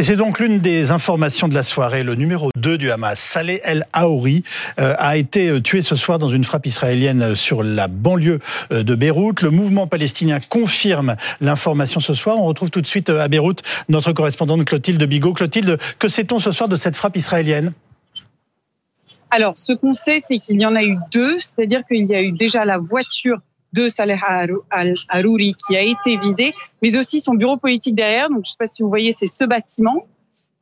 Et c'est donc l'une des informations de la soirée. Le numéro 2 du Hamas, Saleh El Haouri, euh, a été euh, tué ce soir dans une frappe israélienne sur la banlieue euh, de Beyrouth. Le mouvement palestinien confirme l'information ce soir. On retrouve tout de suite à Beyrouth notre correspondante Clotilde Bigot. Clotilde, que sait-on ce soir de cette frappe israélienne? Alors, ce qu'on sait, c'est qu'il y en a eu deux, c'est-à-dire qu'il y a eu déjà la voiture de Saleh Al-Harouri qui a été visé, mais aussi son bureau politique derrière. Donc, je ne sais pas si vous voyez, c'est ce bâtiment.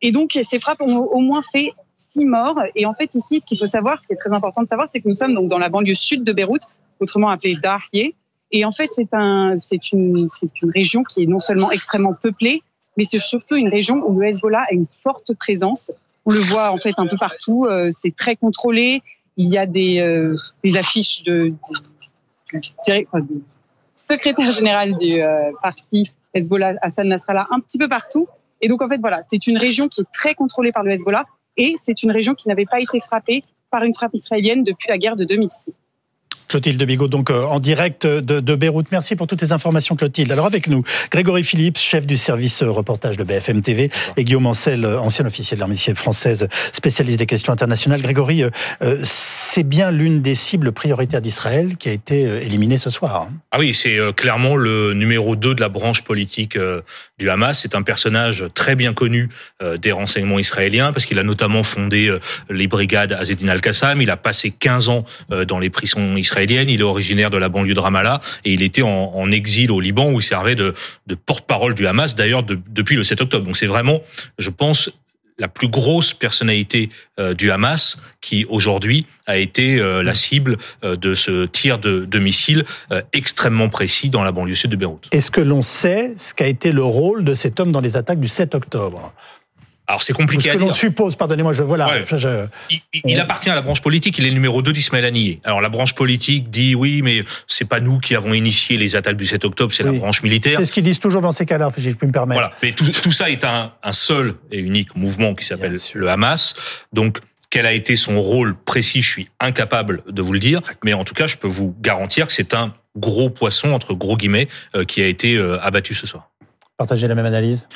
Et donc, ces frappes ont au moins fait six morts. Et en fait, ici, ce qu'il faut savoir, ce qui est très important de savoir, c'est que nous sommes donc dans la banlieue sud de Beyrouth, autrement appelée Dahye. Et en fait, c'est un, c'est une, c'est une région qui est non seulement extrêmement peuplée, mais c'est surtout une région où le Hezbollah a une forte présence. On le voit en fait un peu partout. Euh, c'est très contrôlé. Il y a des, euh, des affiches de, secrétaire général du euh, parti Hezbollah, Hassan Nasrallah, un petit peu partout. Et donc, en fait, voilà, c'est une région qui est très contrôlée par le Hezbollah et c'est une région qui n'avait pas été frappée par une frappe israélienne depuis la guerre de 2006. Clotilde Bigot, donc euh, en direct de, Beyrouth. Merci pour toutes ces informations, Clotilde. Alors avec nous, Grégory Philippe, chef du service euh, reportage de BFM TV, et Guillaume Ancel, euh, ancien officier de l'armée française, spécialiste des questions internationales. Grégory, c'est bien l'une des cibles prioritaires d'Israël qui a été éliminée ce soir. Ah oui, c'est clairement le numéro 2 de la branche politique du Hamas. C'est un personnage très bien connu des renseignements israéliens parce qu'il a notamment fondé les brigades Azedin al-Qassam. Il a passé 15 ans dans les prisons israéliennes il est originaire de la banlieue de Ramallah et il était en, exil au Liban où il servait de, porte-parole du Hamas, d'ailleurs depuis le 7 octobre. Donc c'est vraiment, je pense, la plus grosse personnalité euh, du Hamas qui aujourd'hui a été euh, la cible euh, de ce tir de, de missiles extrêmement précis dans la banlieue sud de Beyrouth. Est-ce que l'on sait ce qu'a été le rôle de cet homme dans les attaques du 7 octobre? Alors c'est compliqué ce que l'on suppose, pardonnez-moi, je voilà. Il, appartient à la branche politique, il est le numéro 2 d'Ismaël Haniyeh. Alors la branche politique dit oui, mais c'est pas nous qui avons initié les attaques du 7 octobre, c'est la branche militaire. C'est ce qu'ils disent toujours dans ces cas-là, si je peux me permettre. Voilà, mais tout, tout ça est un, un, seul et unique mouvement qui s'appelle le Hamas. Donc quel a été son rôle précis, je suis incapable de vous le dire, mais en tout cas, je peux vous garantir que c'est un gros poisson entre gros guillemets euh, qui a été euh, abattu ce soir. Partagez la même analyse.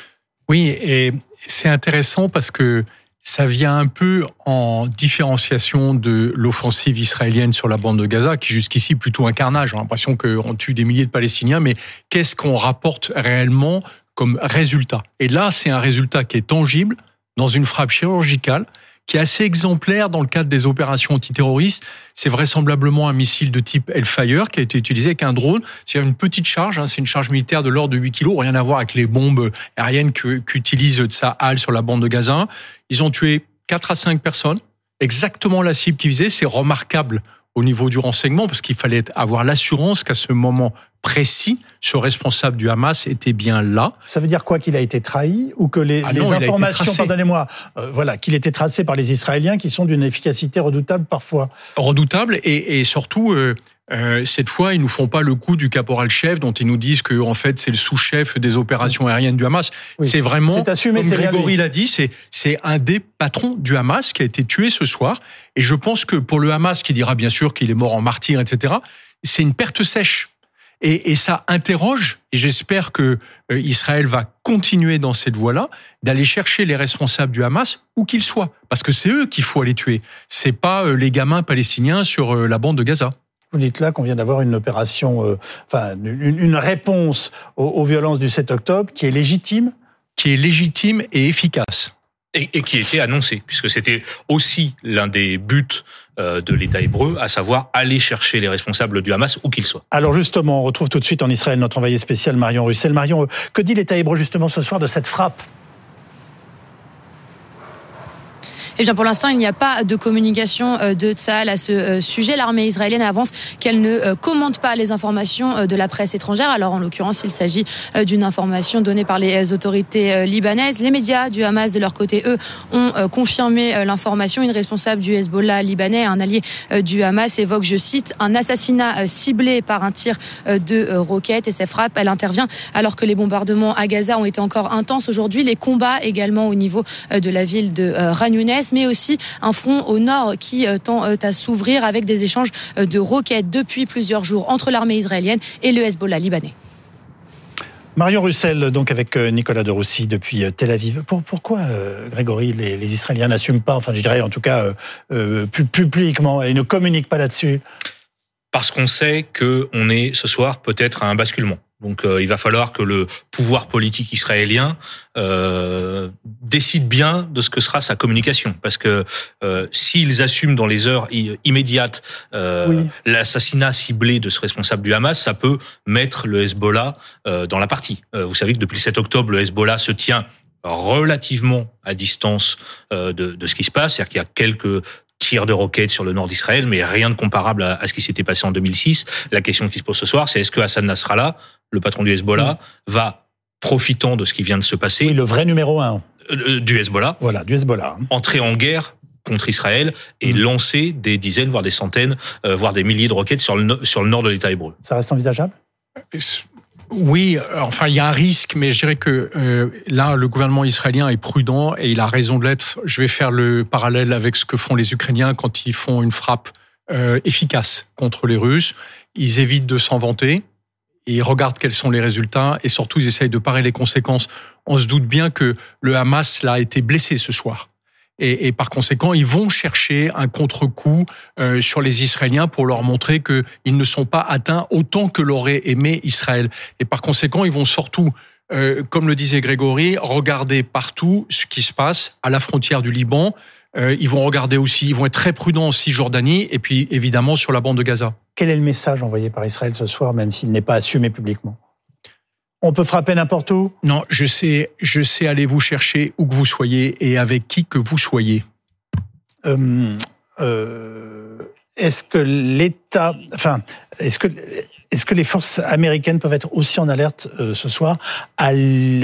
Oui, et c'est intéressant parce que ça vient un peu en différenciation de l'offensive israélienne sur la bande de Gaza, qui jusqu'ici plutôt un carnage. A l'impression qu'on tue des milliers de Palestiniens, mais qu'est-ce qu'on rapporte réellement comme résultat? Et là, c'est un résultat qui est tangible dans une frappe chirurgicale qui est assez exemplaire dans le cadre des opérations antiterroristes. C'est vraisemblablement un missile de type Hellfire qui a été utilisé avec un drone. C'est une petite charge, hein, c'est une charge militaire de l'ordre de 8 kg, rien à voir avec les bombes aériennes qu'utilise Tsahal sur la bande de Gaza. Ils ont tué 4 à 5 personnes, exactement la cible qu'ils visaient. C'est remarquable au niveau du renseignement parce qu'il fallait avoir l'assurance qu'à ce moment précis, ce responsable du Hamas était bien là. Ça veut dire quoi qu'il a été trahi ou que les, ah informations, pardonnez-moi, euh, voilà, qu'il était tracé par les Israéliens qui sont d'une efficacité redoutable parfois. Redoutable et, surtout. Euh, euh, cette fois, ils nous font pas le coup du caporal-chef dont ils nous disent que en fait c'est le sous-chef des opérations aériennes du Hamas. C'est vraiment, c'est assumé, comme Grégory l'a dit, c'est c'est un des patrons du Hamas qui a été tué ce soir. Et je pense que pour le Hamas, qui dira bien sûr qu'il est mort en martyr, etc., c'est une perte sèche et, et ça interroge, et j'espère que euh, Israël va continuer dans cette voie-là, d'aller chercher les responsables du Hamas, où qu'ils soient. Parce que c'est eux qu'il faut aller tuer. C'est pas euh, les gamins palestiniens sur euh, la bande de Gaza. Vous dites là qu'on vient d'avoir une opération, enfin, une, réponse aux, aux violences du 7 octobre qui est légitime Qui est légitime et efficace. Et, qui était annoncé, puisque c'était aussi l'un des buts euh, de l'État hébreu, à savoir aller chercher les responsables du Hamas où qu'ils soient. Alors justement, on retrouve tout de suite en Israël notre envoyé spécial Marion Russel. Marion, que dit l'État hébreu justement ce soir de cette frappe Eh bien, pour l'instant, il n'y a pas de communication euh, de Tsahal à ce euh, sujet. L'armée israélienne avance qu'elle ne euh, commente pas les informations de la presse étrangère. Alors, en l'occurrence, il s'agit d'une information donnée par les autorités libanaises. Les médias du Hamas, de leur côté, eux, ont confirmé l'information. Une responsable du Hezbollah libanais, un allié du Hamas, évoque, je cite, un assassinat ciblé par un tir de roquettes. Et ces frappes, elle intervient alors que les bombardements à Gaza ont été encore intenses aujourd'hui. Les combats également au niveau de la ville de Ranounes mais aussi un front au nord qui euh, tend euh, à s'ouvrir avec des échanges euh, de roquettes depuis plusieurs jours entre l'armée israélienne et le Hezbollah libanais. Marion Russell, donc avec Nicolas de Roussy depuis Tel Aviv. pourquoi, euh, Grégory, les, Israéliens n'assument pas, enfin je dirais en tout cas publiquement, et ne communiquent pas là-dessus? Parce qu'on sait qu'on est ce soir peut-être à un basculement. Donc euh, il va falloir que le pouvoir politique israélien euh, décide bien de ce que sera sa communication, parce que euh, s'ils assument dans les heures immédiates euh, l'assassinat ciblé de ce responsable du Hamas, ça peut mettre le Hezbollah euh, dans la partie. vous savez que depuis le 7 octobre, le Hezbollah se tient relativement à distance de, de, ce qui se passe, c'est-à-dire qu'il y a quelques tirs de roquettes sur le nord d'Israël, mais rien de comparable à, ce qui s'était passé en 2006. La question qui se pose ce soir, c'est est-ce que Hassan Nasrallah, le patron du Hezbollah, mm. va, profitant de ce qui vient de se passer... Oui, le vrai numéro un. Euh, euh, du Hezbollah. Voilà, du Hezbollah. Entrer en guerre contre Israël et mm. lancer des dizaines, voire des centaines, euh, voire des milliers de roquettes sur le, sur le nord de l'État hébreu. Ça reste envisageable? Oui, enfin il y a un risque, mais je dirais que euh, là le gouvernement israélien est prudent et il a raison de l'être. Je vais faire le parallèle avec ce que font les Ukrainiens quand ils font une frappe euh, efficace contre les Russes. Ils évitent de s'en vanter. Ils regardent quels sont les résultats et surtout ils essayent de parer les conséquences. On se doute bien que le Hamas l'a été blessé ce soir et, et, par conséquent, ils vont chercher un contre-coup euh, sur les Israéliens pour leur montrer qu'ils ne sont pas atteints autant que l'aurait aimé Israël. Et par conséquent, ils vont surtout euh, comme le disait Grégory, regarder partout ce qui se passe à la frontière du Liban. Euh, ils vont regarder aussi, ils vont être très prudents en Cisjordanie et puis évidemment sur la bande de Gaza. Quel est le message envoyé par Israël ce soir, même s'il n'est pas assumé publiquement? On peut frapper n'importe où? Non, je sais, je sais aller vous chercher où que vous soyez et avec qui que vous soyez. Euh, euh, est-ce que l'État, enfin, est-ce que est-ce que les forces américaines peuvent être aussi en alerte euh, ce soir à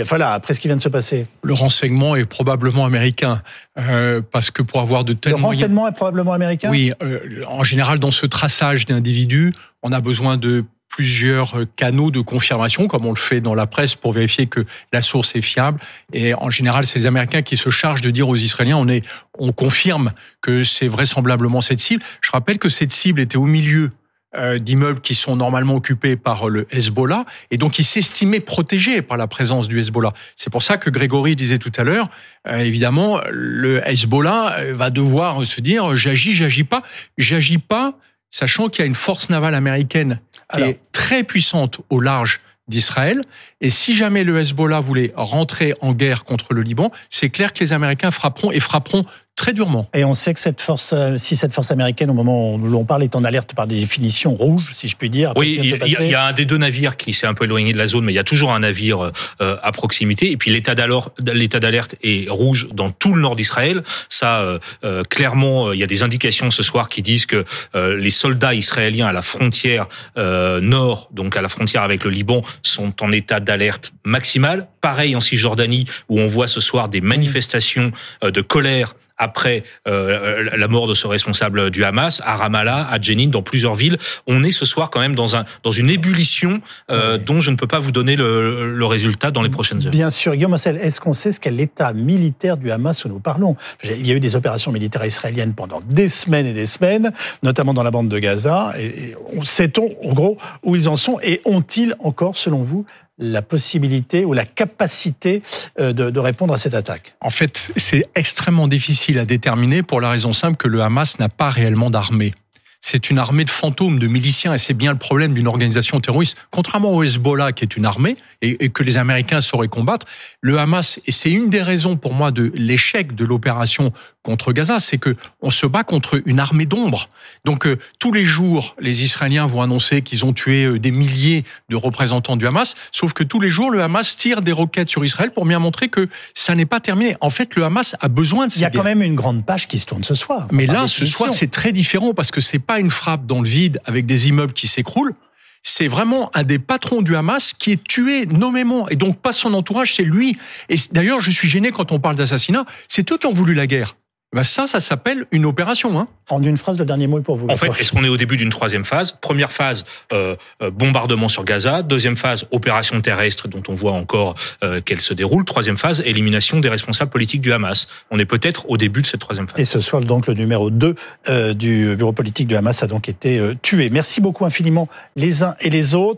voilà, après ce qui vient de se passer? Le renseignement est probablement américain, parce que pour avoir de tels Le renseignement est probablement américain? Oui, en général, dans ce traçage d'individus, on a besoin de plusieurs canaux de confirmation, comme on le fait dans la presse, pour vérifier que la source est fiable. Et en général, c'est les Américains qui se chargent de dire aux Israéliens, on est, on confirme que c'est vraisemblablement cette cible. Je rappelle que cette cible était au milieu euh, d'immeubles qui sont normalement occupés par le Hezbollah et donc ils s'estimaient protégés par la présence du Hezbollah. C'est pour ça que Grégory disait tout à l'heure, euh, évidemment, le Hezbollah euh, va devoir se dire j'agis, j'agis pas, j'agis pas sachant qu'il y a une force navale américaine qui est très puissante au large d'Israël. Et si jamais le Hezbollah voulait rentrer en guerre contre le Liban, c'est clair que les Américains frapperont et frapperont très durement. Et on sait que cette force, euh, si cette force américaine, au moment où l'on parle, est en alerte par des définitions rouges, si je puis dire. Oui, il y, a un des deux navires qui s'est un peu éloigné de la zone, mais il y a toujours un navire euh, à proximité. Et puis l'état d'alerte est rouge dans tout le nord d'Israël. Ça, euh, clairement, il y a des indications ce soir qui disent que les soldats israéliens à la frontière nord, donc à la frontière avec le Liban, sont en état d'alerte maximale. Pareil en Cisjordanie, où on voit ce soir des manifestations de colère après euh, la mort de ce responsable du Hamas, à Ramallah, à Jenin, dans plusieurs villes. On est ce soir quand même dans, un, dans une ébullition euh, dont je ne peux pas vous donner le, le, résultat dans les prochaines heures. Bien sûr, Guillaume est-ce qu'on sait ce qu'est l'état militaire du Hamas où nous parlons? Il y a eu des opérations militaires israéliennes pendant des semaines et des semaines, notamment dans la bande de Gaza. Et, et sait-on, en gros, où ils en sont Et ont-ils encore, selon vous, la possibilité ou la capacité euh, de, de répondre à cette attaque. En fait, c'est extrêmement difficile à déterminer pour la raison simple que le Hamas n'a pas réellement d'armée c'est une armée de fantômes, de miliciens, et c'est bien le problème d'une organisation terroriste. Contrairement au Hezbollah, qui est une armée, et, que les Américains sauraient combattre, le Hamas, et c'est une des raisons pour moi de l'échec de l'opération contre Gaza, c'est que on se bat contre une armée d'ombre. Donc euh, tous les jours, les Israéliens vont annoncer qu'ils ont tué euh, des milliers de représentants du Hamas, sauf que tous les jours, le Hamas tire des roquettes sur Israël pour bien montrer que ça n'est pas terminé. En fait, le Hamas a besoin de... Il y a quand même une grande page qui se tourne ce soir. Mais là, ce soir, c'est très différent parce que c'est pas une frappe dans le vide avec des immeubles qui s'écroulent. C'est vraiment un des patrons du Hamas qui est tué nommément. Et donc, pas son entourage, c'est lui. Et d'ailleurs, je suis gêné quand on parle d'assassinat. C'est eux qui ont voulu la guerre. Ben ça, ça s'appelle une opération. Hein. En une phrase, le dernier mot est pour vous. En fait, est-ce qu'on est au début d'une troisième phase? Première phase, euh, euh, bombardement sur Gaza. Deuxième phase, opération terrestre dont on voit encore euh, qu'elle se déroule. Troisième phase, élimination des responsables politiques du Hamas. On est peut-être au début de cette troisième phase. Et ce soir, donc, le numéro 2 du bureau politique du Hamas a donc été tué. Merci beaucoup infiniment les uns et les autres.